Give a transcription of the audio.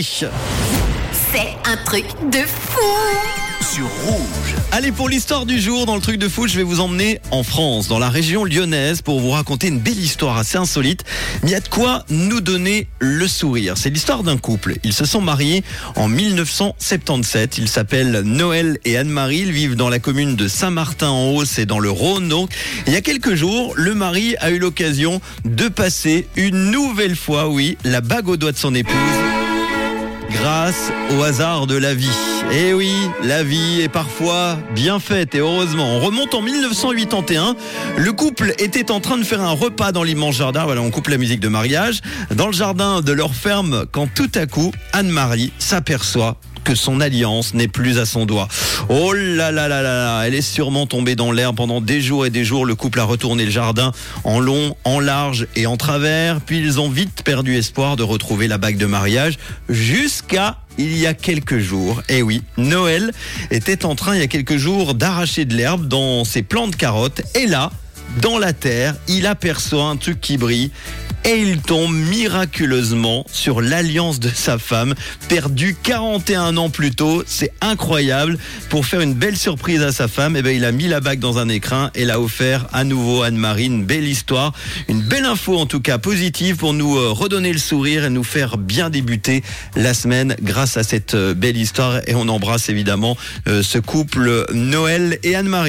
C'est un truc de fou sur Rouge. Allez, pour l'histoire du jour, dans le truc de foot, je vais vous emmener en France, dans la région lyonnaise, pour vous raconter une belle histoire assez insolite. Mais il y a de quoi nous donner le sourire. C'est l'histoire d'un couple. Ils se sont mariés en 1977. Ils s'appellent Noël et Anne-Marie. Ils vivent dans la commune de Saint-Martin-en-Haut, et dans le Rhône. Donc, il y a quelques jours, le mari a eu l'occasion de passer une nouvelle fois, oui, la bague au doigt de son épouse grâce au hasard de la vie. Et eh oui, la vie est parfois bien faite et heureusement. On remonte en 1981. Le couple était en train de faire un repas dans l'immense jardin. Voilà, on coupe la musique de mariage. Dans le jardin de leur ferme, quand tout à coup, Anne-Marie s'aperçoit que son alliance n'est plus à son doigt. Oh là là là là elle est sûrement tombée dans l'herbe pendant des jours et des jours. Le couple a retourné le jardin en long, en large et en travers. Puis ils ont vite perdu espoir de retrouver la bague de mariage jusqu'à il y a quelques jours. Eh oui, Noël était en train il y a quelques jours d'arracher de l'herbe dans ses plants de carottes. Et là, dans la terre, il aperçoit un truc qui brille et il tombe miraculeusement sur l'alliance de sa femme, perdue 41 ans plus tôt. C'est incroyable. Pour faire une belle surprise à sa femme, eh ben, il a mis la bague dans un écrin et l'a offert à nouveau Anne-Marie. Une belle histoire, une belle info en tout cas positive pour nous euh, redonner le sourire et nous faire bien débuter la semaine grâce à cette euh, belle histoire. Et on embrasse évidemment euh, ce couple Noël et Anne-Marie.